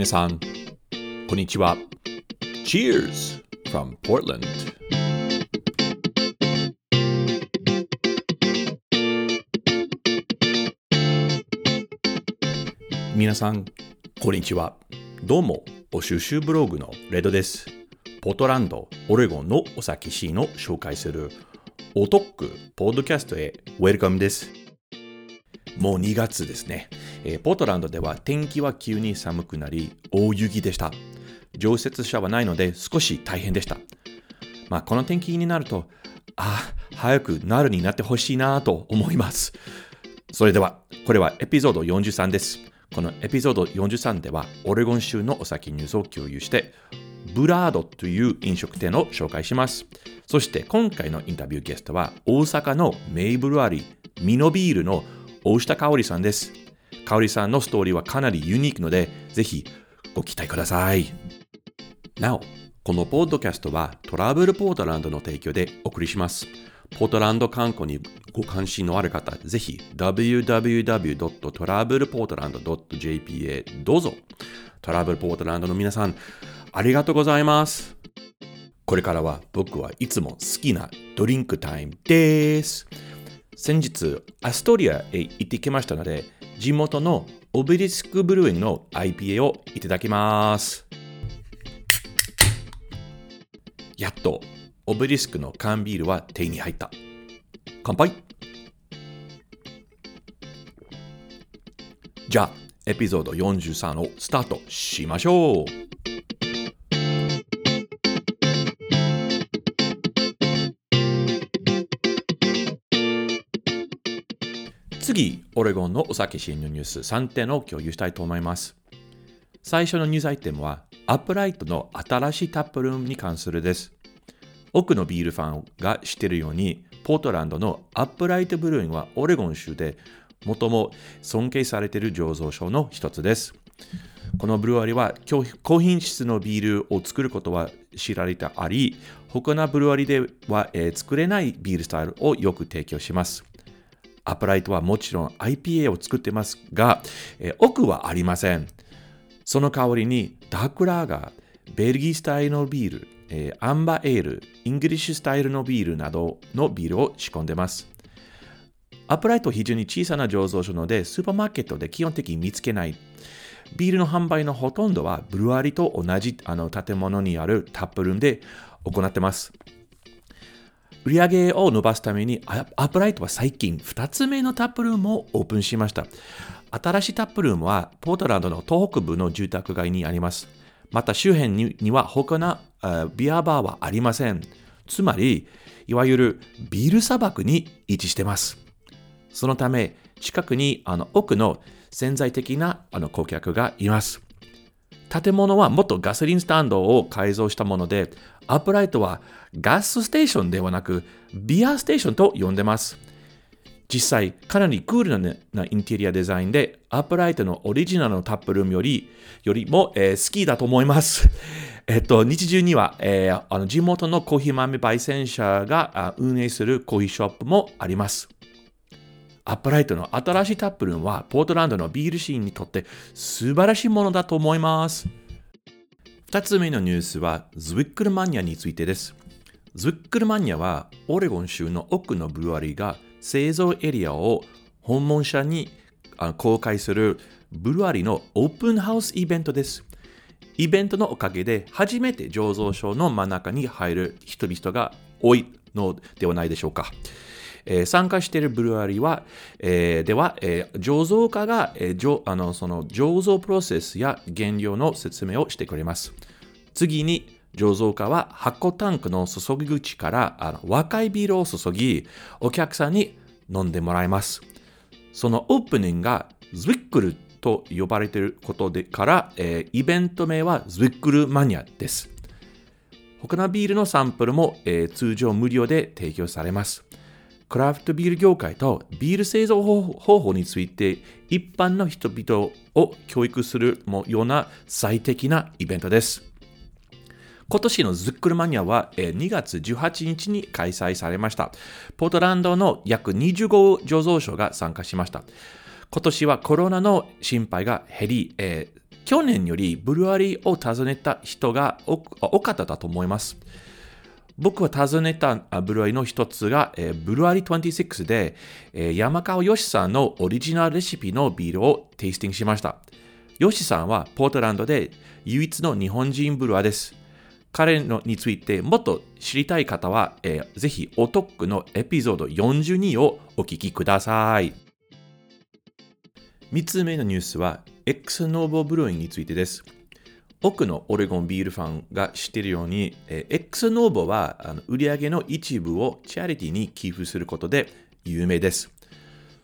皆さん、こんにちは。Cheers from Portland! 皆さん、こんにちは。どうも、お収集ブログのレドです。ポートランド、オレゴンのお酒シーンを紹介するおトックポッドキャストへウェルカムです。もう2月ですね。えー、ポートランドでは天気は急に寒くなり、大雪でした。常設車はないので少し大変でした。まあ、この天気になると、あ、早くなるになってほしいなと思います。それでは、これはエピソード43です。このエピソード43では、オレゴン州のお酒ニュースを共有して、ブラードという飲食店を紹介します。そして今回のインタビューゲストは、大阪のメイブルアリー、ミノビールの大下香織さんです。香織さんのストーリーはかなりユニークので、ぜひご期待ください。なお、このポッドキャストはトラブルポートランドの提供でお送りします。ポートランド観光にご関心のある方、ぜひ www.travelportland.jp へどうぞ。トラブルポートランドの皆さん、ありがとうございます。これからは僕はいつも好きなドリンクタイムです。先日、アストリアへ行ってきましたので、地元のオベリスクブルーインの IPA をいただきます。やっと、オベリスクの缶ビールは手に入った。乾杯じゃあ、エピソード43をスタートしましょう次、オレゴンのお酒シーンのニュース3点を共有したいと思います。最初のニュースアイテムは、 Upright の新しいタップルームに関するです。多くのビールファンが知っているように、ポートランドの Upright Brewing はオレゴン州で最も尊敬されている醸造所の一つです。このブルワリは高品質のビールを作ることは知られてあり、他のブルワリでは、え、作れないビールスタイルをよく提供します。 Upright はもちろん IPA を作ってますが、えー、多くはありません。その代わりにダークラーガー、ベルギースタイルのビール、えー、アンバーエール、イングリッシュスタイルのビールなどのビールを仕込んでます。 Upright は非常に小さな醸造所ので、スーパーマーケットで基本的に見つけない。ビールの販売のほとんどはブルワリと同じあの建物にあるタップルームで行ってます。売上を伸ばすために、アップライトは最近2つ目のタップルームをオープンしました。新しいタップルームはポートランドの東北部の住宅街にあります。また周辺には他のビアバーはありません。つまり、いわゆるビール砂漠に位置しています。そのため、近くにあの奥の潜在的なあの顧客がいます。建物は元ガソリンスタンドを改造したもので、アップライトは gas station ではなく beer station と呼んでます。実際、かなりクールな,、ね、なインテリアデザインで、アップライトのオリジナルの taproom よりよりも、えー、好きだと思います。えっと、日中には、えー、あの地元のコーヒー豆焙煎者が運営するコーヒーショップもあります。アップライトの新しい taproom は、ポートランドのビールシーンにとって素晴らしいものだと思います。二つ目のニュースは、ズウィックルマニアについてです。ズウィックルマニアは、オレゴン州の奥のブルワリーが製造エリアを訪問者に公開するブルワリーのオープンハウスイベントです。イベントのおかげで初めて醸造所の真ん中に入る人々が多いのではないでしょうか。えー、参加しているブルワリーは、えー、では、えー、醸造家が、えー、あのその醸造プロセスや原料の説明をしてくれます。次に、醸造家は発酵タンクの注ぎ口からあの若いビールを注ぎ、お客さんに飲んでもらいます。そのオープニングがズウィックルと呼ばれていることでから、えー、イベント名はズウィックルマニアです。他のビールのサンプルも、えー、通常無料で提供されます。クラフトビール業界とビール製造方法について一般の人々を教育するような最適なイベントです。今年のズックルマニアは2月18日に開催されました。ポートランドの約25醸造所が参加しました。今年はコロナの心配が減り、えー去年よりブルワリーを訪ねた人が多かったと思います。僕は訪ねたブルワリの一つが、えー、ブルワリー26で、えー、山川よしさんのオリジナルレシピのビールをテイスティングしました。よしさんはポートランドで唯一の日本人ブルワーです。彼のについてもっと知りたい方は、えー、ぜひお得のエピソード42をお聞きください。3つ目のニュースは X ノーボブルーインについてです。多くのオレゴンビールファンが知っているように、えー、X ノーボはあの売上の一部をチャリティに寄付することで有名です。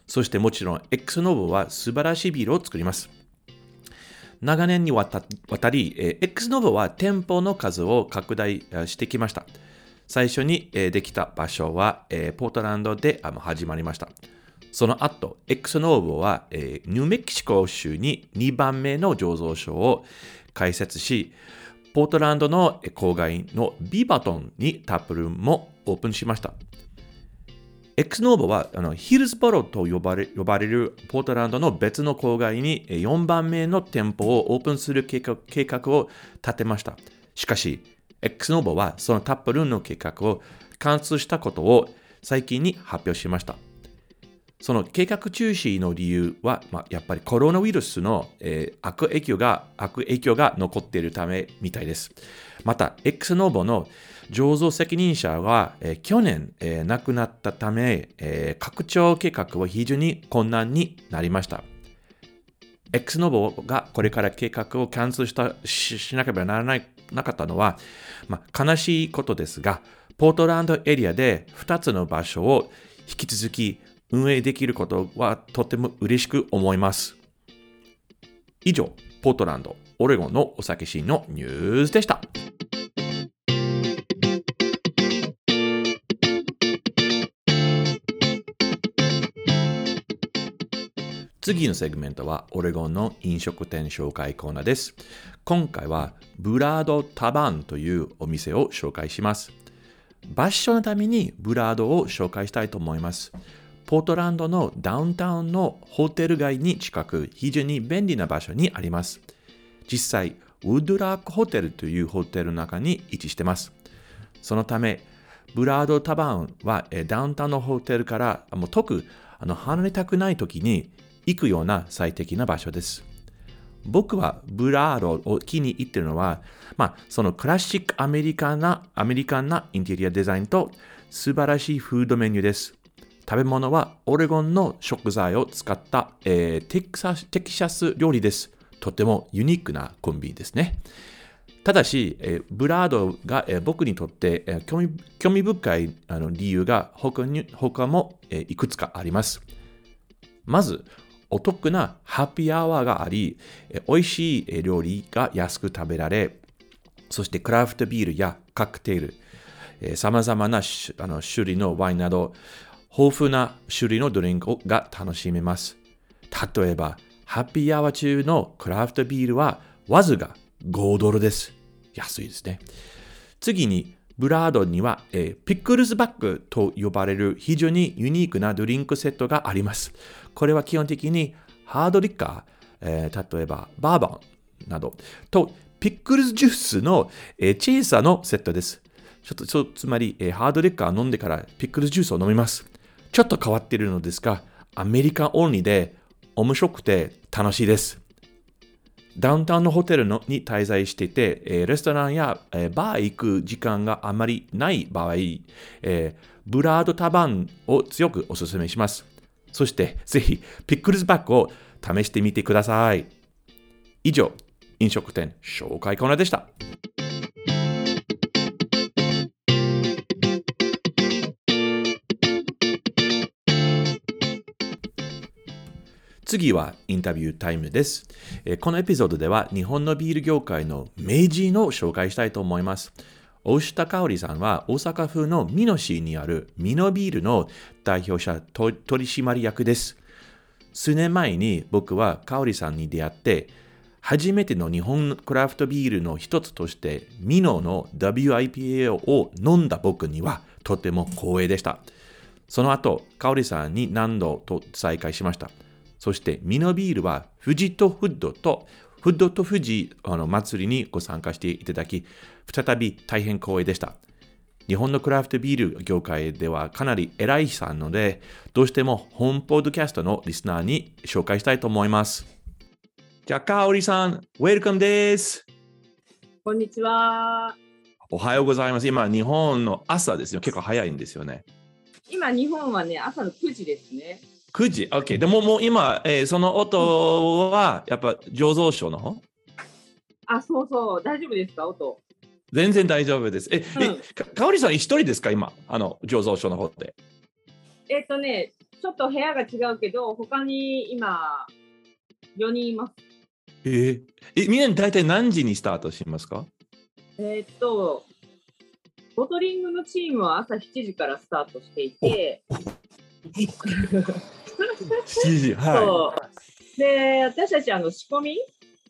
そしてもちろん X ノーボは素晴らしいビールを作ります。長年にわたり、えー、X ノーボは店舗の数を拡大してきました。最初に、できた場所は、ポートランドで始まりました。その後、X ノーボは、ニューメキシコ州に2番目の醸造所を開設し、ポートランドの郊外のビバトンにタップルームもオープンしました。X ノーボはあのヒルズボロと呼ばれ呼ばれるポートランドの別の郊外に4番目の店舗をオープンする計画計画を立てました。しかし、X ノーボはそのタップルーンの計画を貫通したことを最近に発表しました。その計画中止の理由は、まあ、やっぱりコロナウイルスの、えー、悪影響が悪影響が残っているためみたいです。また、X ノボの醸造責任者は、えー、去年、えー、亡くなったため、えー、拡張計画は非常に困難になりました。X ノボがこれから計画をキャンセルしたししなければならないなかったのは、まあ、悲しいことですが、ポートランドエリアで2つの場所を引き続き運営できることはとても嬉しく思います。以上、ポートランド、オレゴンのお酒シーンのニュースでした。次のセグメントはオレゴンの飲食店紹介コーナーです。今回はブラードタバンというお店を紹介します。場所のためにブラードを紹介したいと思います。ポートランドのダウンタウンのホテル街に近く非常に便利な場所にあります。実際、ウッドラークホテルというホテルの中に位置してます。そのため、ブラードタバーンはダウンタウンのホテルからもう遠くあの離れたくない時に行くような最適な場所です。僕はブラードを気に入っているのは、まあ、その classic American な、 American なインテリアデザインと素晴らしいフードメニューです。食べ物はオレゴンの食材を使った、えー、テキサテキサス料理です。とてもユニークなコンビですね。ただし、えー、ブラードが、えー、僕にとって、えー、興味深いあの理由が他に他も、え、いくつかあります。まず、お得なハッピーアワーがあり、美味しい料理が安く食べられ、そしてクラフトビールやカクテル、様々なあの種類のワインなど、豊富な種類のドリンクが楽しめます。例えば、ハッピーアワー中のクラフトビールはわずか5ドルです。安いですね。次に、ブラードには、えー、 pickleback と呼ばれる非常にユニークなドリンクセットがあります。これは基本的に hard liquorー、えー、例えばバーバンなどとピックルズジュースの、えー、チェイサーのセットです。ちょっとつまり、えー、ハードリッカー飲んでからピックルズジュースを飲みます。ちょっと変わっているのですが、アメリカオンリーで面白くて楽しいです。ダウンタウンのホテルのに滞在していて、えー、レストランや、えー、バー行く時間があまりない場合、えー、ブラードタバンを強くお勧めします。そして、ぜひ、ピックルズバッグを試してみてください。以上、飲食店紹介コーナーでした。次はインタビュータイムです。このエピソードでは日本のビール業界の名人を紹介したいと思います。大下香織さんは大阪府の美濃市にある美濃ビールの代表者取締役です。数年前に僕は香織さんに出会って、初めての日本クラフトビールの一つとしてミノの WIPA を飲んだ僕にはとても光栄でした。その後、香織さんに何度と再会しました。そしてミノビールはフジットフッドとフッドと富士あの祭りにご参加していただき、再び大変光栄でした。日本のクラフトビール業界ではかなり偉いさんので、どうしてもホームポッドキャストのリスナーに紹介したいと思います。じゃあ、かおりさん、ウェルカムです。こんにちは。おはようございます。今、日本の朝ですよ。結構早いんですよね。今、日本はね、朝の9時ですね。9時 ?OK。でももう今、えーその音はやっぱ醸造所の方？あ、そうそう、大丈夫ですか、音。全然大丈夫です。え、うんえかかおりさん一人ですか？今、あの、醸造所の方で。えっ、とね、ちょっと部屋が違うけど、他に今、4人います。えーえ、みんな大体何時にスタートしますか？えっ、と、ボトリングのチームは朝7時からスタートしていて、?7 時。はそうで、私たちあの仕込み、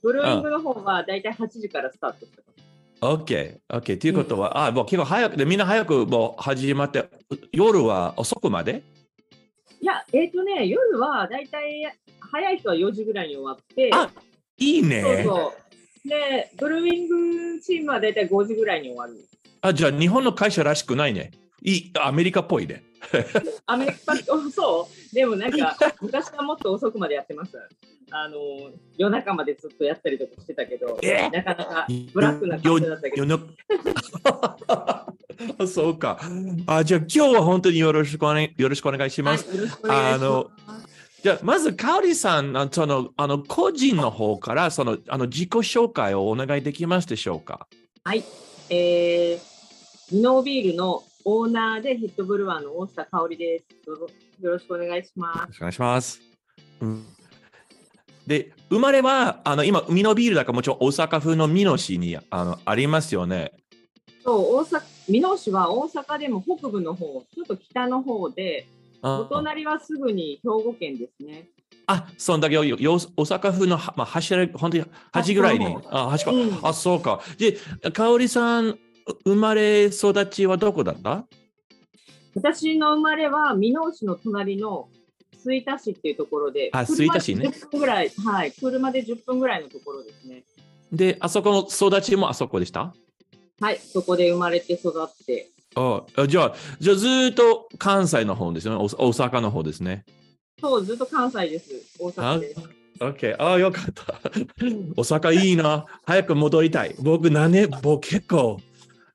ブルーイングの方はだいたい8時からスタートしてます。い。OK。OK。ということは、あ、もう結構早くで、みんな早くもう始まって、夜は遅くまで？いや、えっ、とね、夜はだいたい早い人は4時ぐらいに終わって、あいいね。そうそう。で、ブルーイングチームはだいたい5時ぐらいに終わる。あ、じゃあ日本の会社らしくないね。いい、アメリカっぽいね。アメリカ、そうでもなんか、昔はもっと遅くまでやってます。あの、夜中までずっとやったりとかしてたけど、え？なかなかブラックな感じだったけど、そうか。あじゃあ今日は本当によろしくお,、ね、よろしくお願いします。はい、よろしくお願いします。じゃあまず、かおりさん、あそのあの個人の方からそのあの自己紹介をお願いできますでしょうか。はい。えー、ミノービールのオーナーでヘッドブルワーの大下香織です。どうぞよろしくお願いします。よろしくお願いします。うんで、生まれは、あの今、海のビールだからもちろん大阪風の美濃市にあのありますよね。そう、大阪、美濃市は大阪でも北部の方、ちょっと北の方で、おあ隣はすぐに兵庫県ですね。あ、そんだけよよ大阪風の、はまあ、柱、本当に端ぐらいに。あ、端っこ。うんあ、そうか。で、かおりさん、生まれ育ちはどこだった？私の生まれは箕面市の隣の吹田市っていうところで、あ車吹田市ねで10分ぐらい、はい、車で10分ぐらいのところですね。で、あそこの育ちもあそこでした？はい、そこで生まれて育って、ああじゃあ、じゃあずーっと関西の方ですよね。お大阪の方ですね。そう、ずっと関西です。大阪です。OK。ああ、よかった。大阪いいな。早く戻りたい。僕、何年、僕結構、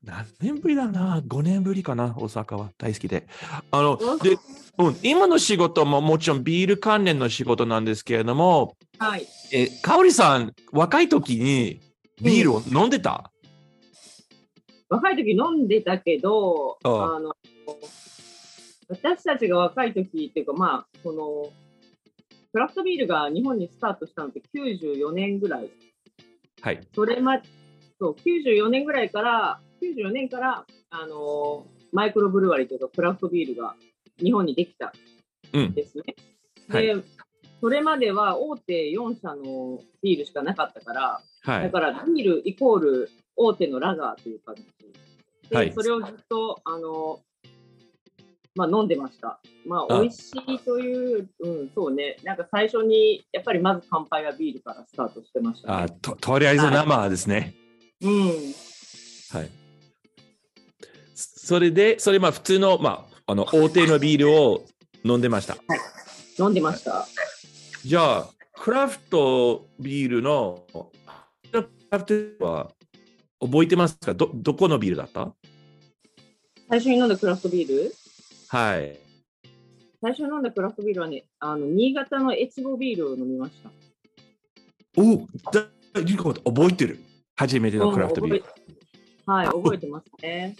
何年ぶりだな。5年ぶりかな、大阪は。大好きで。あの、で、うん、今の仕事ももちろんビール関連の仕事なんですけれども、はい。え、かおりさん、若い時にビールを飲んでた、若い時飲んでたけど、あの、私たちが若い時っていうか、まあ、その、クラフトビールが日本にスタートしたのって94年ぐらい。はい。それま、そう、94年ぐらいから、94年から、あのーマイクロブルワリーというか、クラフトビールが日本にできたうんんですね。はいで、それまでは大手4社のビールしかなかったから、はい。だからビールイコール大手のラガーという感じ。で、はいそれをずっと、あのーまあ、飲んでました。まあ、あ美味しいという、うん、そうね。なんか最初に、やっぱりまず乾杯はビールからスタートしてました、あね。ととりあえず生ですね。うん。はい。それで、それまあ普通の、まあ、あの大手のビールを飲んでました。飲んでました。じゃあ、クラフトビールの、クラフトは覚えてますか？どどこのビールだった？最初に飲んだクラフトビール？はい。最初に飲んだクラフトビールはね、あの新潟の越後ビールを飲みました。おだリコ覚えてる？初めてのクラフトビール。はい、覚えてますね。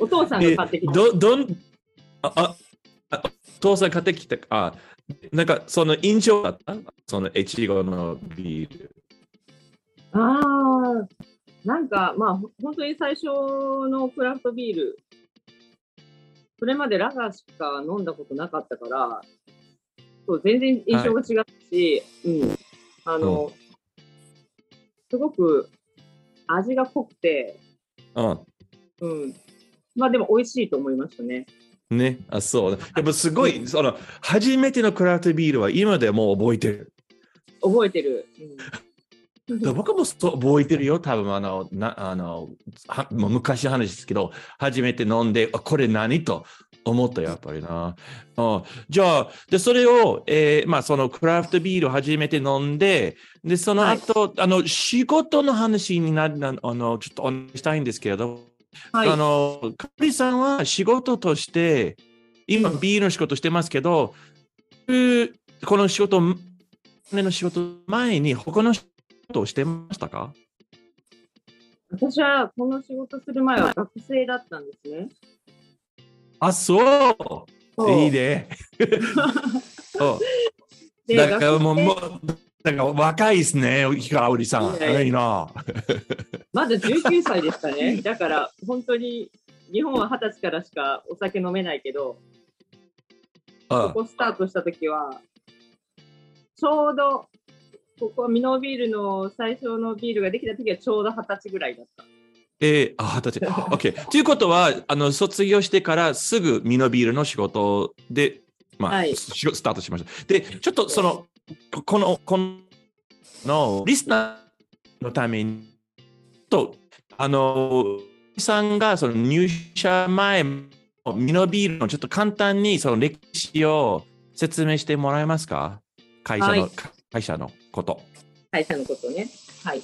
お父さんが買ってきた。どどんあああお父さん買ってきたあなんかその印象だった？その越後のビール。ああ、なんか、まあ、ほ本当に最初のクラフトビール、それまでラガーしか飲んだことなかったから、そう全然印象が違ったし、うん、あの、すごく味が濃くて、うんうん、まあでも美味しいと思いましたね。ね、あ、そう。やっぱすごい、その、初めてのクラフトビールは今でもう覚えてる。覚えてる。うん僕もそう覚えてるよ、多分あのなあのはもう昔の話ですけど、初めて飲んで、あこれ何と思った、やっぱりな。あじゃあ、でそれを、えーまあ、そのクラフトビールを初めて飲んで、でその後、あの仕事の話になあのちょっとお願いしたいんですけれど、はい。あの、かおりさんは仕事として、今ビールの仕事してますけど、うこの仕事、ねの仕事前に他の仕事をしてましたか？私はこの仕事する前は学生だったんですね。あ、そうそういいね。そうでだからもう、もうだから若いですね、かおりさん。いやいな。まだ19歳でしたね。だから本当に日本は二十歳からしかお酒飲めないけど、あここスタートした時は、ちょうど、ここミノービールの最初のビールができた時はちょうど二十歳ぐらいだった。えー、あ、二十歳。OK。ということは、あの、卒業してからすぐミノビールの仕事で、まあ、はいしスタートしました。で、ちょっとその、ここの、この、リスナーのために、と、あの、さんがその入社前、ミノビールのちょっと簡単にその歴史を説明してもらえますか？会社の、はい会社のこと。会社のことね。はい。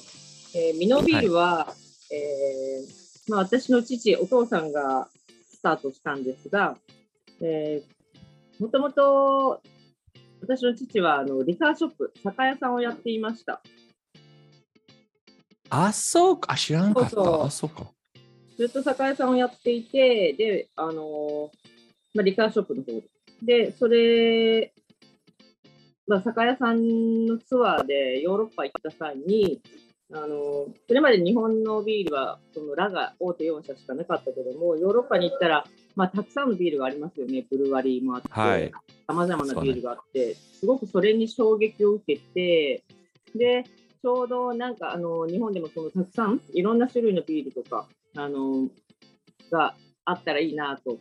えーミノビールは、えーまあ、私の父、お父さんがスタートしたんですが、えーもともと私の父はあのリカーショップ、酒屋さんをやっていました。あ、そうか。あ知らんかった。そうそうあ、そうか。ずっと酒屋さんをやっていて、で、あのーまあ、リカーショップの方で、それ、まあ、酒屋さんのツアーでヨーロッパ行った際に、あのーそれまで日本のビールは、そのラが大手4社しかなかったけども、ヨーロッパに行ったら、まあ、たくさんのビールがありますよね。ブルワリーもあって、はいさまざまなビールがあって、すごくそれに衝撃を受けて、で、ちょうどなんかあの日本でもそのたくさんいろんな種類のビールとかあのがあったらいいなと、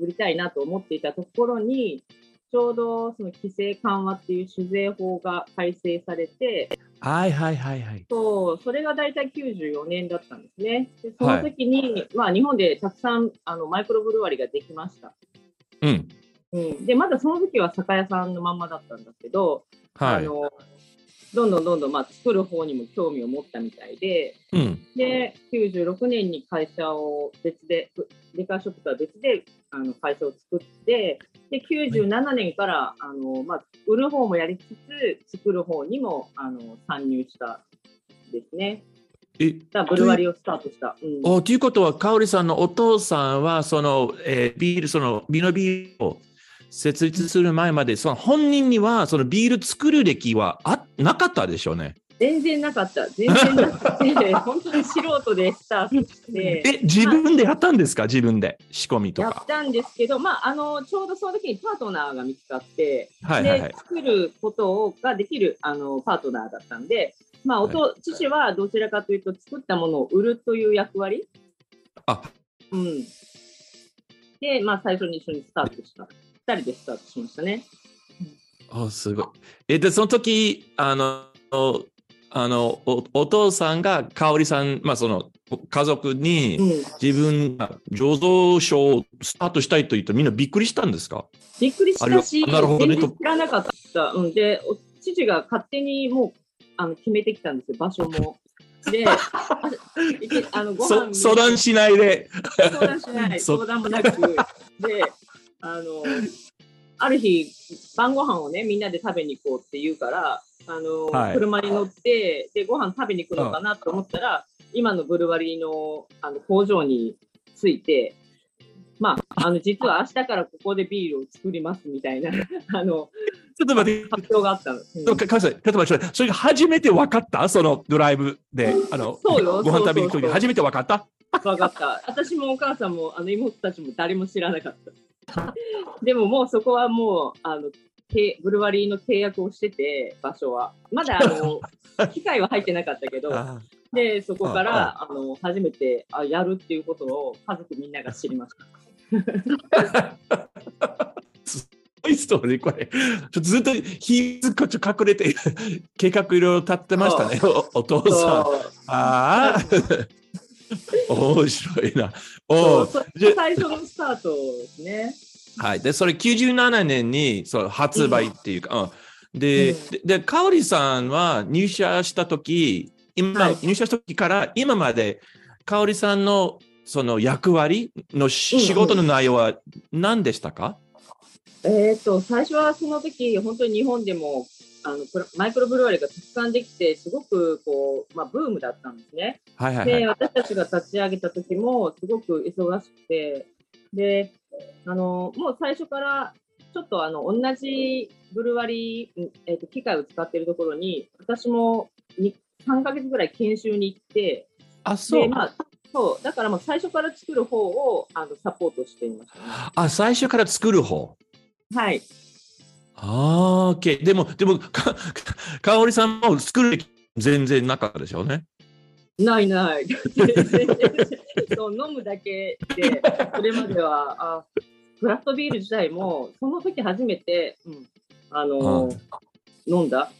売りたいなと思っていたところに、ちょうどその規制緩和っていう酒税法が改正されて、はいはいはいはい。そうそれが大体94年だったんですね。でその時に、まあ、日本でたくさんあのマイクロブルワリーができました。うん。うん、でまだその時は酒屋さんのまんまだったんだけど、はい。あのどんどんどんどん、まあ、作る方にも興味を持ったみたいで、うん。で、96年に会社を別で、デカーショップとは別であの会社を作って、で、97年から、あの、まあ、売る方もやりつつ、作る方にも、あの、参入したですね。え、ブルワリーをスタートした。うん、おということは、かおりさんのお父さんは、その、えービール、その、ビノビールを設立する前まで、その本人には、そのビール作る歴はあなかったでしょうね。全然なかった。全然なくて、本当に素人でスタートして。え、自分でやったんですか？自分で。仕込みとか。やったんですけど、まあ、あのちょうどその時にパートナーが見つかって、はいはいはいで。作ることをができるあのパートナーだったんで、まあ、おと父はどちらかというと作ったものを売るという役割、あ、うん、で、まあ、最初に一緒にスタートした2人でスタートしましたね。あすごい。え、で、その時、あの、あのおお父さんがかおりさん、まあ、その家族にうん、自分が醸造所をスタートしたいと言ってみんなびっくりしたんですか？びっくりしたし、なるほどね。知らなかった。うん、で、お父が勝手にもうあの決めてきたんですよ、場所も。で、あのご飯そ相談しないで。相談しない、そ相談もなく、で、あの、ある日、晩ご飯をね、みんなで食べに行こうって言うから、あの、はい車に乗って、で、ご飯食べに行くのかなと思ったら、今のブルワリーのあの工場に着いて、まあ、あの、実は明日からここでビールを作りますみたいな、あの、ちょっと待って。発表があったの。うんかかちょっと待って、それが初めて分かった？そのドライブで、あの、そうよご飯食べに行くそうそうそう時初めて分かった？わかった。私もお母さんも、あの妹たちも誰も知らなかった。でももうそこはもう、あの、けブルワリーの契約をしてて、場所は。まだあの、機械は入ってなかったけど、あで、そこから、あの、初めて、あ、やるっていうことを家族みんなが知りました。すごいストーリー、これ、ちょっとずっとひずっこちょ隠れて、計画いろいろ立ってましたね、おお父さん。ああ、面白いな。そう。それが最初のスタートですね。はい。で、それ97年にそう発売っていうか、うん、で、うん。で、でかおりさんは入社した時今、はい。入社した時から今まで、かおりさんのその役割の仕事の内容は何でしたか、えっ、と、最初はその時、本当に日本でも、あのマイクロブルワリーがたくさんできて、すごくこう、まあ、ブームだったんですね。はいはいはいで、。私たちが立ち上げた時も、すごく忙しくて、で、あの、もう最初から、ちょっとあの、同じブルワリー、んえっ、と、機械を使っているところに、私もに3ヶ月ぐらい研修に行って、あ、そう。で、まあ、そう、だからもう最初から作る方をあのサポートしていましたね。あ、最初から作る方。はい。ああ、OK。でも、でも、か、か かおりさんも作る気全然なかったでしょうね。ないない。そう飲むだけで、それまでは、あクラフトビール自体も、その時初めて、うん、あの飲んだ。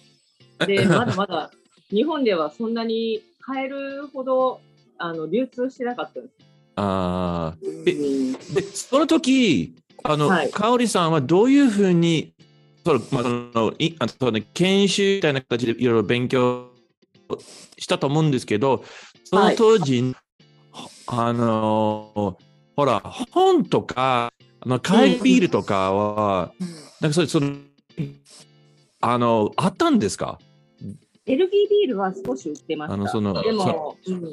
で、まだまだ日本ではそんなに買えるほどあの流通してなかったんです。ああ。うんで、その時、あの、はいかおりさんはどういうふうに、その、まあ、その、いあその研修みたいな形でいろいろ勉強したと思うんですけど、その当時、あの、ほら、本とか、あの、カイビールとかは、なんかそれ、その、あの、あったんですか？エルギービールは少し売ってました。あのそのでも、うん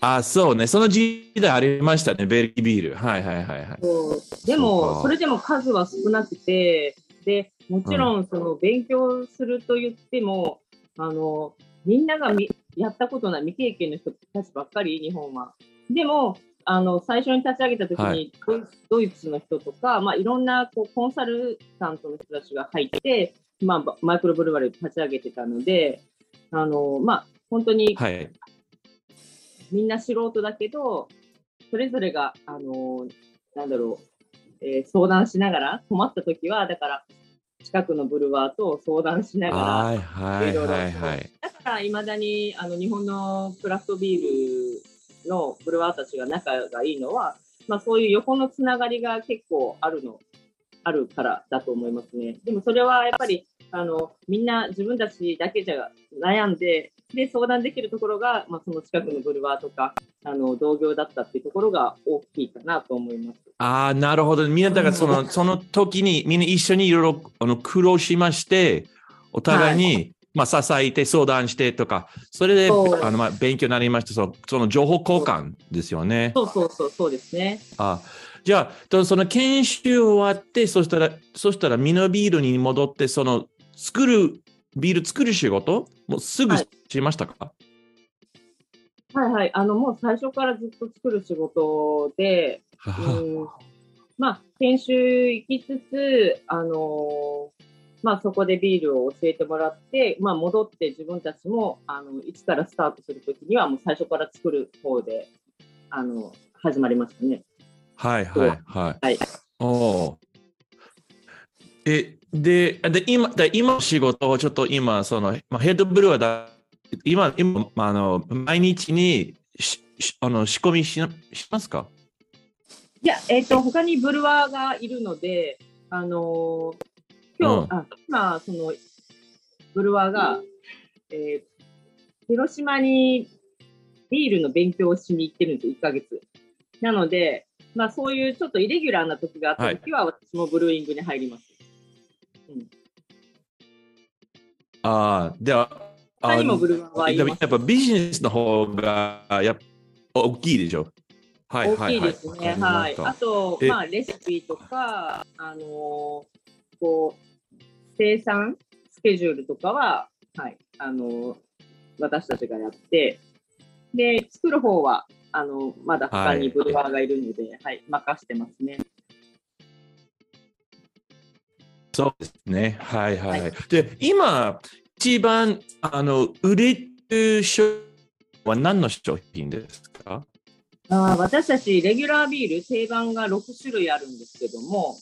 あ、そうね。その時代ありましたね。ベルギービール。はいはいはいはい。でも、かそれでも数は少なくて、でもちろんその勉強すると言っても、あのみんながみやったことない未経験の人たちばっかり、日本は。でも、あの最初に立ち上げたときに、はいドイツの人とか、まあ、いろんなこうコンサルタントの人たちが入って、まあ、マイクロブルワリーを立ち上げてたので、あのまあ、本当にはい。みんな素人だけど、それぞれが、あのーなんだろう、えー相談しながら、困った時は、だから、近くのブルワーと相談しながら、はいはいはいはい。だから、いまだにあの日本のクラフトビールのブルワーたちが仲がいいのは、まあ、そういう横のつながりが結構あるの、あるからだと思いますね。でもそれはやっぱり、あのみんな自分たちだけじゃ悩んで、で相談できるところが、まあ、その近くのブルワーとかあの同業だったっていうところが大きいかなと思います。ああ、なるほど。みんな、だからその、その時にみんな一緒にいろいろあの苦労しまして、お互いに、まあ、支えて相談してとか、それであの、まあ、勉強になりました。そのその情報交換ですよね。そうそうそう、そうですね。あじゃあ、とその研修終わって、そしたら、そしたらミノビールに戻って、その作る、ビール作る仕事もうすぐはいしましたか、はいはい。あの、もう最初からずっと作る仕事で、うんまあ、研修行きつつ、あのーまあ、そこでビールを教えてもらって、まあ、戻って自分たちも、あの、一からスタートするときには、もう最初から作る方で、あの、始まりましたね。はいはいはい。はいおーえ、で、で今、で今の仕事をちょっと今、その、まあ、ヘッドブルーはだ、今、今、まあ、あの、毎日にししあの仕込みしなしますか？いや、えっ、と、他にブルワーがいるので、あのー今日、うんあ今、その、ブルワーが、えー広島にビールの勉強をしに行ってるんですよ、1ヶ月。なので、まあ、そういうちょっとイレギュラーな時があった時は、私もブルーイングに入ります。ああ、では、あ他にもブルワーはいやっぱビジネスの方がやっぱ大きいでしょ？はい大きいはいはい。ですね。わはい。あと、えまあ、レシピとか、あのーこう、生産スケジュールとかは、はい、あのー私たちがやって、で、作る方は、あのまだ他にブルワーがいるので、はい、任してますね。そうですね。はいはい。はいで、今、一番あの売れる商品は何の商品ですか？あー私たち、レギュラービール、定番が6種類あるんですけども、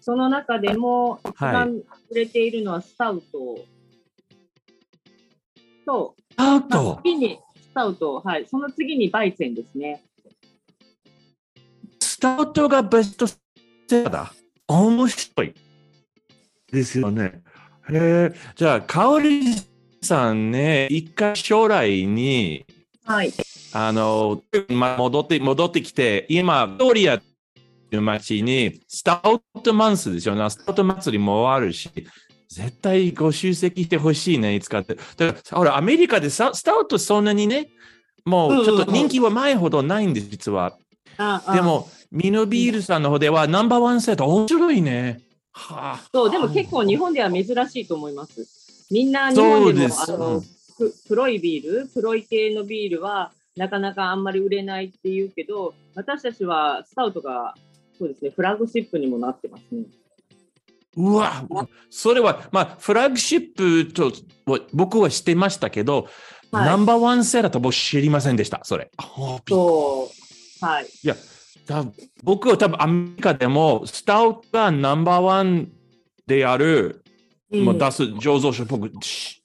その中でも一はい番売れているのはスタウトと、アウまあト次にスタウト、はい、その次にバイツェンですね。スタートがベストセラーだ。面白い。ですよね。へえ。じゃあ、かおりさんね、一回将来に、はい。あの、まあ、戻って、戻ってきて、今、ビクトリアという街に、スタウトマンスですよね。スタウト祭りもあるし、絶対ご出席してほしいね、いつかって。だから、ほら、アメリカでさスタウトそんなにね、もうちょっと人気は前ほどないんです、実は。ああでも、ミノビールさんの方ではナンバーワンセット面白いね。はあ、そう、でも結構日本では珍しいと思います。みんな日本でもあのく黒いビール、黒い系のビールはなかなかあんまり売れないっていうけど、私たちはスタウトがそうですね、フラッグシップにもなってますね。うわ、それは、まあ、フラッグシップとは僕は知ってましたけど、はいナンバーワンセラーと僕知りませんでした、それ。そう。はい。いや、だ僕は多分アメリカでも、スタウトがナンバーワンである、うんもう出す醸造所、僕、し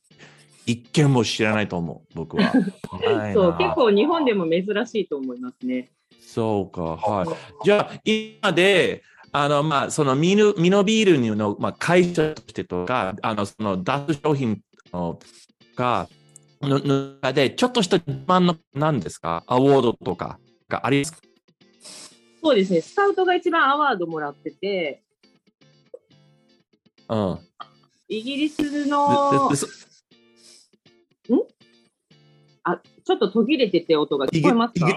一見も知らないと思う、僕は。そう、結構日本でも珍しいと思いますね。そうか、はい。じゃあ、今で、あの、まあ、そのミノ、ミノビールの、まあ、会社としてとか、あの、その、出す商品のが、の中で、ちょっとした自慢の、何ですか？アワードとかがありますか？そうですね、スカウトが一番アワードもらってて、うん。イギリスでので、そちょっと途切れてて音が聞こえますか？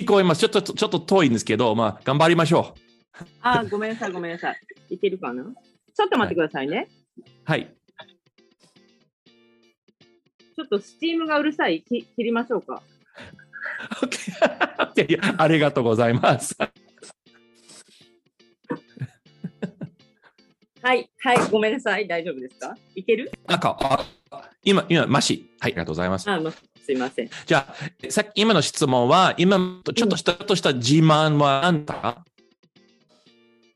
聞こえます。ちょっと、ちょっと遠いんですけど、まあ、頑張りましょう。あ、ごめんなさい、ごめんなさい。いけるかな？ちょっと待ってくださいね。はい。ちょっとスチームがうるさい。き切りましょうか。いやありがとうございます。はい、はい、ごめんなさい。大丈夫ですか？いける？なんか、あ今、今、マシ。はい、ありがとうございます。あ、ま、すいません。じゃあ、さっき今の質問は、今、ちょっとした、ちょっとした自慢は何だか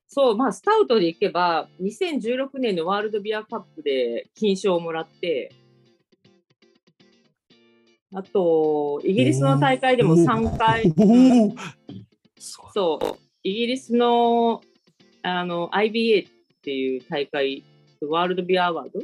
そう、まあ、スタウトでいけば、2016年のワールドビアカップで金賞をもらって、あと、イギリスの大会でも3回、そうイギリスのあの IBA っていう大会、ワールドビアアワード。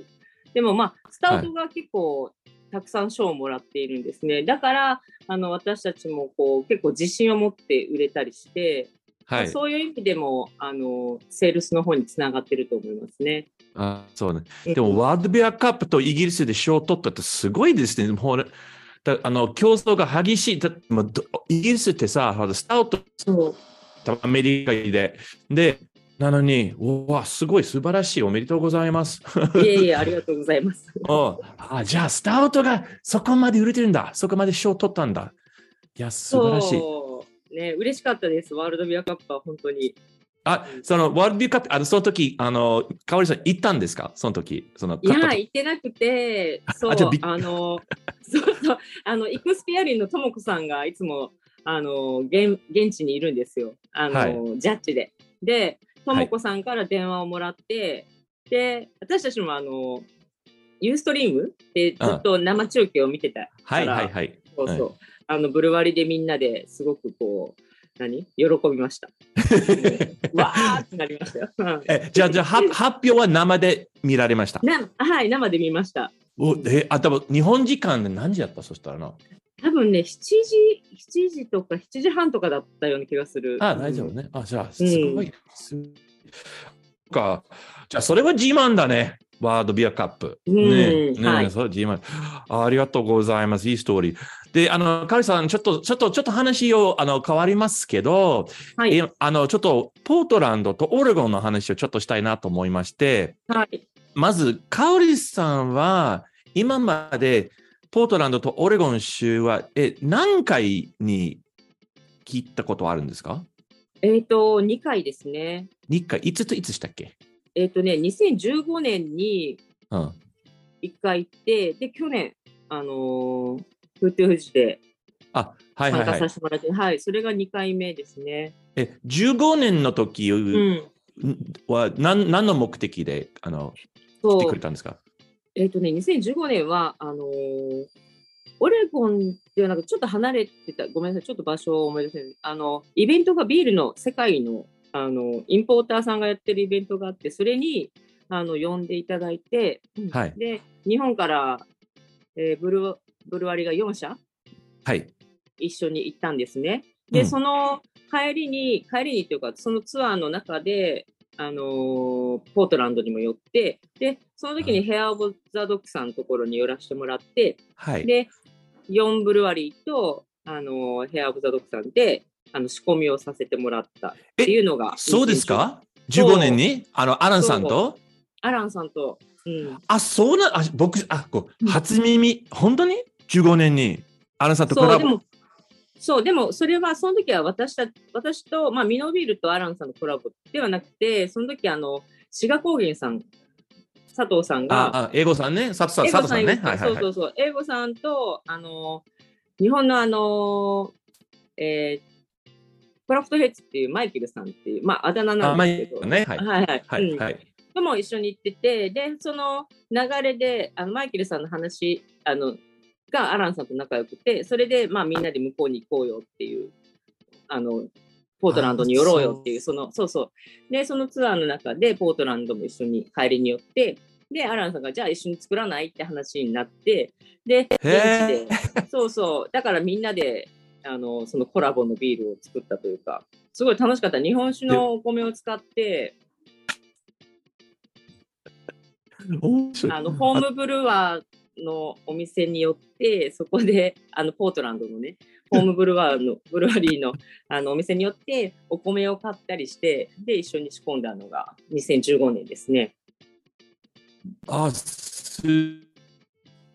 でもまあ、スタウトが結構たくさん賞をもらっているんですね。だから、あの私たちもこう結構自信を持って売れたりして、はい。そういう意味でもあのセールスの方につながってると思いますね。あそうね。うんでも、ワールドビアカップとイギリスで賞を取ったってすごいですね。だあの競争が激しい。だもイギリスってさ、スタウトアメリカで、で、なのに、うわ、すごい素晴らしい。おめでとうございます。いえいえ、ありがとうございます。おあじゃあ、スタウトがそこまで売れてるんだ。そこまで賞を取ったんだ。いや、素晴らしい。ね、嬉しかったです。ワールドビアカップは本当に。あ、そのワールドビューカップ、あの、その時、あの、かおりさん行ったんですか？その時。その、いや、行ってなくて、そう、ああの、そうそう、あの、イクスピアリンのともこさんがいつも、あの、現現地にいるんですよ。あの、はいジャッジで。で、ともこさんから電話をもらって、で、私たちもあの、ユーストリーム？でずっと生中継を見てたはいからはいはい。そうそう。あの、ブルワリでみんなですごくこう、何？喜びました。わーってなりましたよ。うんえ、じゃあ、じゃあ、は発表は生で見られました？なはい、生で見ました。おえ、あ、多分日本時間で何時やった？そしたらな。多分ね、7時、7時とか7時半とかだったような気がする。あ、大丈夫ね。あ、じゃあ、すうんごい。すか。じゃあ、それは自慢だね。ワールドビアカップ。うんねね、はいそれ自慢あ。ありがとうございます。いいストーリー。で、あの、カリさん、ちょっと、ちょっと、ちょっと話を、あの、変わりますけど、はい。えあの、ちょっと、ポートランドとオレゴンの話をちょっとしたいなと思いまして、はい。まず、カオリさんは、今まで、ポートランドとオレゴン州は、え、何回に聞いたことあるんですか？えっ、と、2回ですね。?2 回、いつといつしたっけ？えっ、とね、2015年にうん。1回行って、で、去年、あのー、フーテーフジであ、はいはいはい参加さ。せてもらって、はい、それが2回目ですね。え、15年の時うん。は何何の目的であの来てくれたんですか？えっ、とね、2015年は、あのーオレゴンではなくちょっと離れてた、ごめんなさい、ちょっと場所を思い出せない。あの、イベントがビールの世界の、あの、インポーターさんがやってるイベントがあって、それに、あの、呼んでいただいて、うんはいで、日本から、えーブル、ブルワリが4社はい。一緒に行ったんですね。で、うんその帰りに、帰りにっていうか、そのツアーの中で、あのーポートランドにも寄って、で、その時にヘア・オブ・ザ・ドッグさんのところに寄らせてもらって、はい。で、4ブルワリーと、あのーヘア・オブ・ザ・ドッグさんで、あの仕込みをさせてもらったっていうのが、そうですか？そう ?15 年に？あの、アランさんと？アランさんと、うん、あ、そうな、あ僕、あ、こううん初耳、本当に ?15 年に？アランさんとコそう、ラボ？でも、そう、でも、それは、その時は私た、私と、まあ、ミノビールとアランさんのコラボではなくて、その時、あの、志賀高原さん、佐藤さんが、あ、あ英語さんね、佐藤さん、佐藤さんね？はいはい。そうそうそう、英語さんと、あの、日本のあの、えークラフトヘッズっていうマイケルさんっていう、まあ、あだ名なんですけど、ね。はい。はいはい。うんはいはい。とも一緒に行ってて、で、その流れで、あのマイケルさんの話あのがアランさんと仲良くて、それで、まあ、みんなで向こうに行こうよっていう、あの、ポートランドに寄ろうよっていう、その、そうそう。で、そのツアーの中で、ポートランドも一緒に帰りに寄って、で、アランさんが、じゃあ一緒に作らないって話になって、で、現地へで、そうそう、だからみんなで、あの、そのコラボのビールを作ったというか、すごい楽しかった。日本酒のお米を使って、あのホームブルワーのお店によって、そこであのポートランドのね、ホームブルワーの ブルワリーのあのお店によってお米を買ったりして、で、一緒に仕込んだのが2015年ですね。あ、す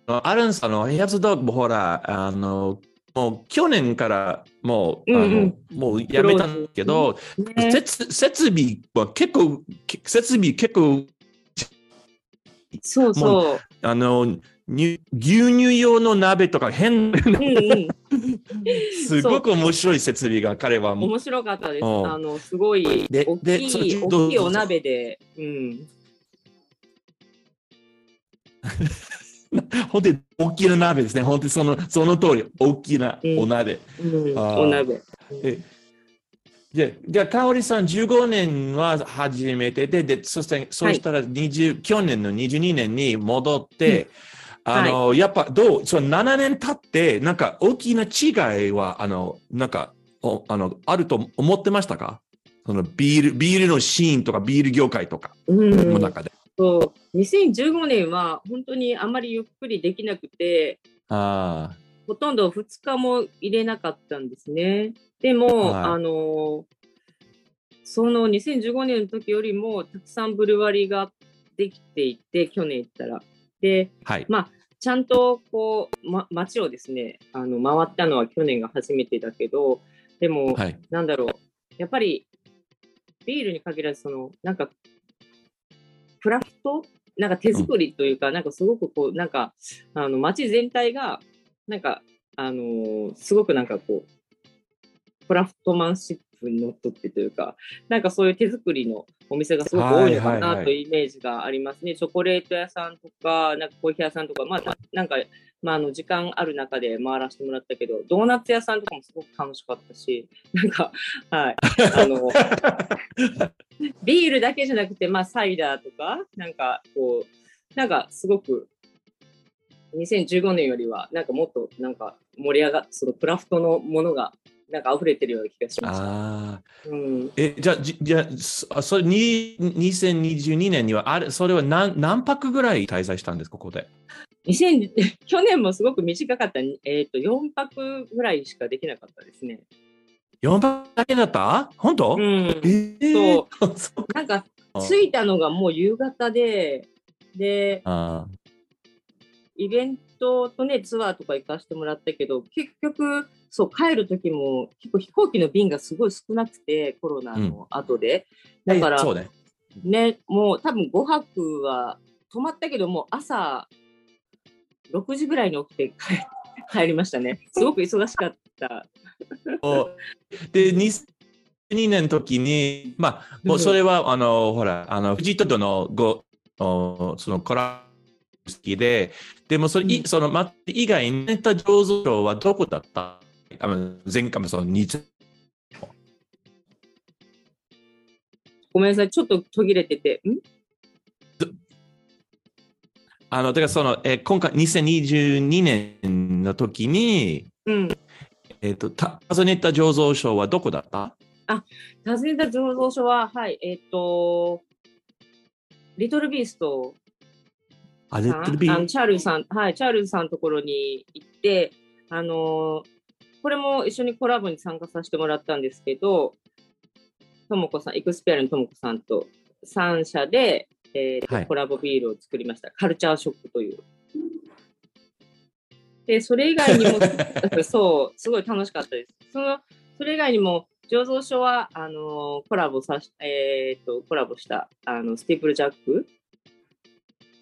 アランさんのヘアズドッグもほら、あの、もう去年からもう、うんうん。もうやめたんだけど、ね。設設備は結構、け設備結構、そうそう。あの、に牛乳用の鍋とか変、うんうん、すごく面白い設備が彼は。面白かったです。うん。あのすごいで大きい大きいお鍋で、うん、本当に大きな鍋ですね。本当にそのその通り、大きなお鍋。うん、あーお鍋。えじゃあ、じゃあ、かおりさん、15年は初めてで、でそして、そうしたら20、去年の22年に戻って、あの、やっぱ、どう、その7年経って、なんか大きな違いは、あの、なんか、おあの、あると思ってましたか？そのビール、ビールのシーンとか、ビール業界とかうんの中で。そう2015年は本当にあまりゆっくりできなくて、あほとんど2日も入れなかったんですね。でも、はいあのその2015年の時よりもたくさんブルワリーができていて、去年行ったら。で、あ、はい。ちゃんとこう、ま、街をですね、あの回ったのは去年が初めてだけど、でも、はい。なんだろう、やっぱりビールに限らず、その、なんか、クラフト？なんか手作りというか、なんかすごくこう、なんか、あの、街全体が、なんか、あのーすごくなんかこう、クラフトマンシップにのっとってというか、なんかそういう手作りのお店がすごく多いのかないというイメージがありますね。チョコレート屋さんとか、なんかコーヒー屋さんとか、まあ、なんか、まあ、あの時間ある中で回らせてもらったけど、ドーナツ屋さんとかもすごく楽しかったし、なんか、はい、あの、ビールだけじゃなくて、まあ、サイダーとか、なんか、こう、なんか、すごく、2015年よりは、なんかもっと、なんか、盛り上がって、そのクラフトのものが、なんか溢れてるような気がしました。ああ。うん、え、じゃあ、じじゃあ、それに、2022年には、あれ、それは何何泊ぐらい滞在したんですか、ここで？2000 去年もすごく短かった、えっ、と、4泊ぐらいしかできなかったですね。4泊だけだった？本当、うん。えー、そう なんか、あ着いたのがもう夕方で、で、あイベントとね、ツアーとか行かせてもらったけど、結局、そう、帰る時も、結構飛行機の便がすごい少なくて、コロナの後で。ーだからね。ね、もう多分5泊は泊まったけど、もう朝6時ぐらいに起きて帰 帰りましたね。すごく忙しかった。おで、に2年の時に、まあ、もうそれは、あの、ほら、あの、藤戸のご、おそのコラ好きで、でもそれ、いその、ま、以外にネタ醸造所はどこだった？あの前回もその2ごめんなさい、ちょっと途切れてて。ん？あの、だからその、えー今回2022年の時に、うん。えっ、と、た訪ねた醸造所はどこだった？訪ねた醸造所は、はい、えっ、と、リトルビーストあ、レさん？ッドビーあのチャールズさん、はい、チャールズさんのところに行って、あのーこれも一緒にコラボに参加させてもらったんですけど、ともこさん、エクスペアリのともこさんと3社で、えーとはいコラボビールを作りました。カルチャーショックという。で、それ以外にも、そう、すごい楽しかったです。その、それ以外にも、醸造所は、あのーコラボさし、えっ、と、コラボした、あの、スティープルジャック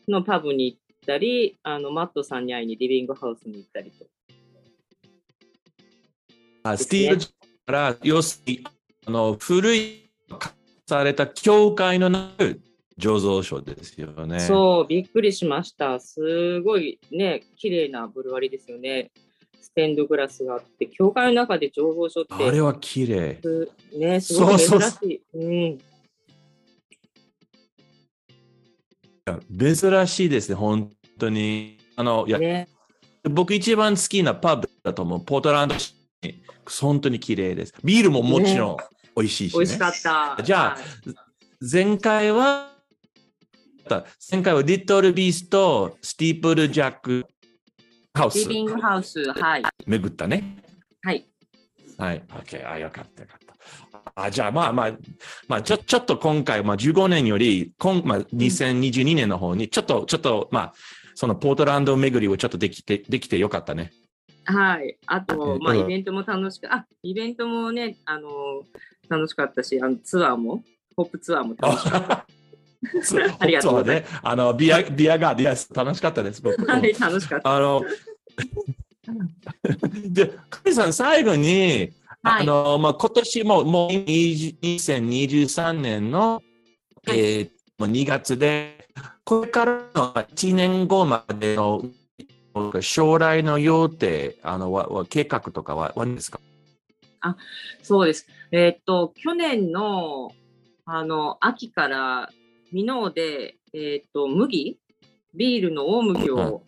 のパブに行ったり、あの、マットさんに会いにリビングハウスに行ったりと。あスティーブ・ジョブズから、要するに、あの、古い、された教会のなる醸造所ですよね。そう、びっくりしました。すごいね、綺麗なブルワリーですよね。ステンドグラスがあって、教会の中で醸造所って、あれは綺麗。すね、すごく珍そうそうしい。うん。珍しいですね、本当に。あの、いや、ね、僕一番好きなパブだと思う。ポートランド市本当に綺麗です。ビールももちろん美味しいし、ね美味しかった。じゃあはい前回は、前回はリトルビースとスティープルジャックハウスリビングハウス、はい。巡ったね。はい。はい。OK。あ、よかったよかった。あじゃあまあまあ、まあちょちょっと今回、まあ15年より、今まあ、2022年の方に、ちょっと、ちょっと、まあ、そのポートランド巡りをちょっとできて、できてよかったね。はい。あと、まあ、うんイベントも楽しく、あ、イベントもね、あの楽しかったし、あのツアーも、ホップツアーも楽しかった。ありがとうございそうね。あの、ビア、ビアガーディアス、楽しかったです、僕。はい、楽しかった。あの、で、クリさん、最後に、はいあの、まあ、今年も、もう20 2023年の、えーもう2月で、これからの1年後までの将来の予定、あの、はは計画とかは、は何ですか？そうです。えーっと、去年の、あの、秋から、ミノーで、えーっと、麦ビールの大麦うんを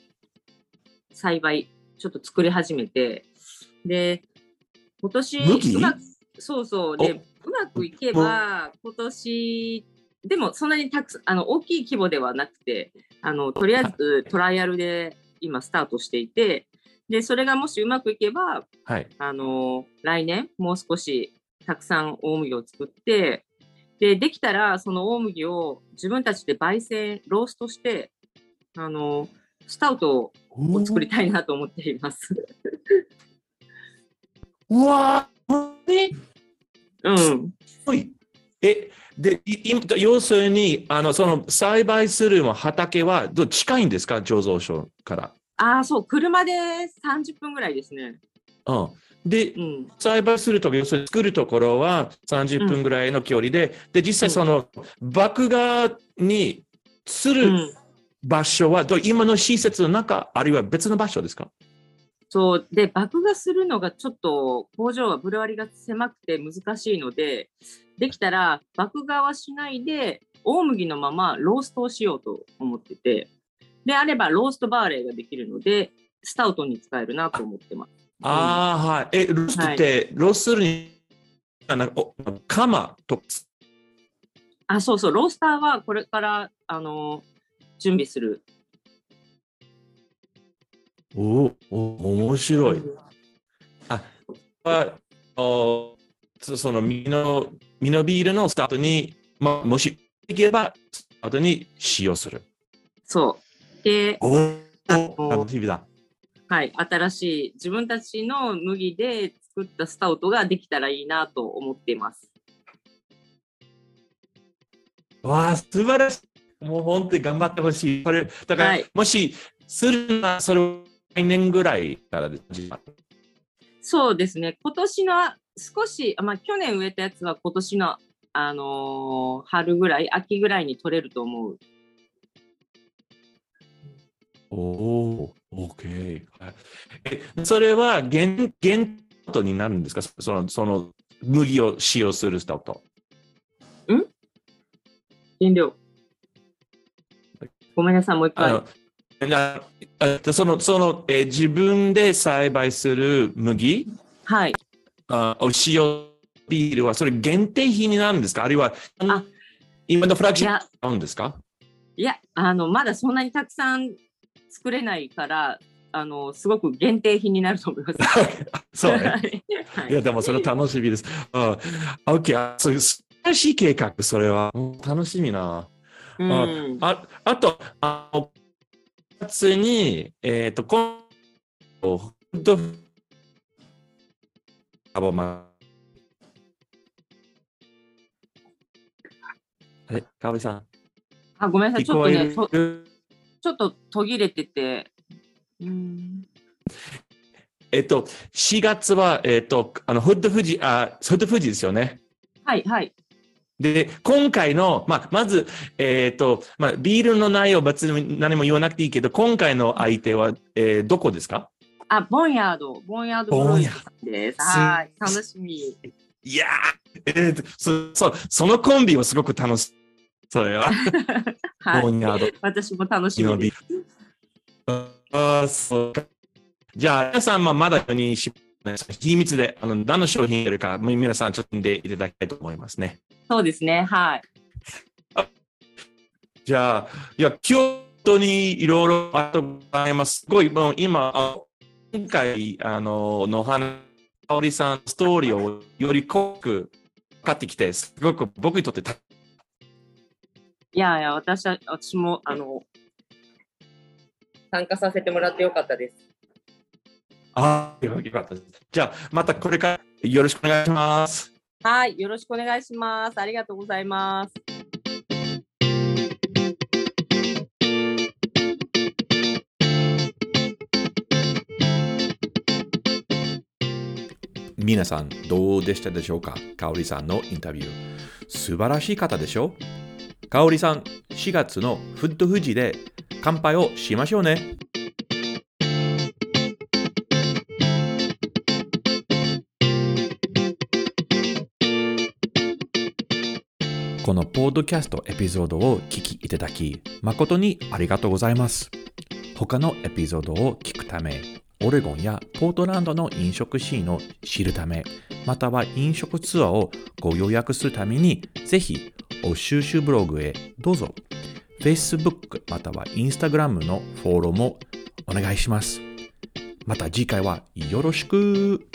栽培、ちょっと作り始めて、で、今年、麦？うまく、そうそう、で、うまくいけば、今年、でもそんなにたくさん、あの、大きい規模ではなくて、あの、とりあえずトライアルで今スタートしていて、で、それがもしうまくいけば、はい。あの来年もう少したくさん大麦を作って、で、できたらその大麦を自分たちで焙煎、ローストして、あのスタウトを作りたいなと思っています。うわー、えうん。すごい。え、で、要するに、あの、その栽培する畑はど近いんですか？醸造所から。ああ、そう、車で30分ぐらいですね。うん。でう、ん。栽培するとき、要するに作るところは30分ぐらいの距離で、で、実際その、麦芽にすうるん。場所は、ど今の施設の中、あるいは別の場所ですか？そう。で、麦芽するのがちょっと工場はブルワリが狭くて難しいので、できたら麦芽はしないで、大麦のままローストをしようと思ってて、であればローストバーレーができるので、スタウトに使えるなと思ってます。ああ、はい。え、ローストって、ローストするに、あなんかお釜と、あ、そうそう、ロースターはこれから、あの準備する。おお、面白い。うんは、おそそのミノ、ミノビールのスタートに、まあ、もしできれば、スタートに使用する。そう。で、おあお、楽しみだ。はい、新しい自分たちの麦で作ったスタウトができたらいいなと思っています。わあ、素晴らしい。もう本当に頑張ってほしい。それ、だから、はいもし、するなら、それ年ぐらいからです。そうですね。今年の少し、あまあ、去年植えたやつは今年の、あのー春ぐらい、秋ぐらいに取れると思う。おお、OK。はいえ、それは原、原糖になるんですか？その、その、麦を使用する人と。原料。ごめんなさい、もう一回。その、その、えー自分で栽培する麦はい。あを使用ビールは、それ限定品になるんですか？あるいは、あ今のフラッグシップ、買うんですか？いや、あの、まだそんなにたくさん作れないから、あの、すごく限定品になると思います。そうね。はいはいいや、でもそれ楽しみです。あ、OK。あそういう素晴らしい計画、それは。うん楽しみな。うん。ああと、あの、月に、えっ、と、今度、フード、あれ、かおりさん、あ、ごめんなさい。ちょっとね、ちょっと途切れてて。うん。えっと、4月は、えっと、あの、フッド富士、あ、フッド富士ですよね。はい、はい。で、今回の、まあ、まず、えっ、と、まあ、ビールの内容別に何も言わなくていいけど、今回の相手は、えーどこですか？あ、ボンヤード、ボンヤード。ボンヤードはい。楽しみ。いやー、えーとそ、そ、そのコンビはすごく楽しい。それは、はい。ボンヤード、私も楽しみです。ああ、そうか。じゃあ、皆さんはまだにし、秘密で、あの、何の商品やるか、皆さんちょっと見ていただきたいと思いますね。そうですね。はい。じゃあ、いや、京都にいろいろあとうございます。すごい、もう今、あ今回、あの、の話、かおりさん、ストーリーをより濃く分かってきて、すごく僕にとってた、いやいや、私は、私も、あの、参加させてもらってよかったです。ああ、よかったです。じゃあ、またこれからよろしくお願いします。はい。よろしくお願いします。ありがとうございます。皆さん、どうでしたでしょうか？かおりさんのインタビュー。素晴らしい方でしょ？かおりさん、4月のフッド富士で乾杯をしましょうね。このポッドキャストエピソードを聞きいただき、誠にありがとうございます。他のエピソードを聞くため、オレゴンやポートランドの飲食シーンを知るため、または飲食ツアーをご予約するために、ぜひ、お収集ブログへどうぞ。Facebook または Instagram のフォローもお願いします。また次回はよろしく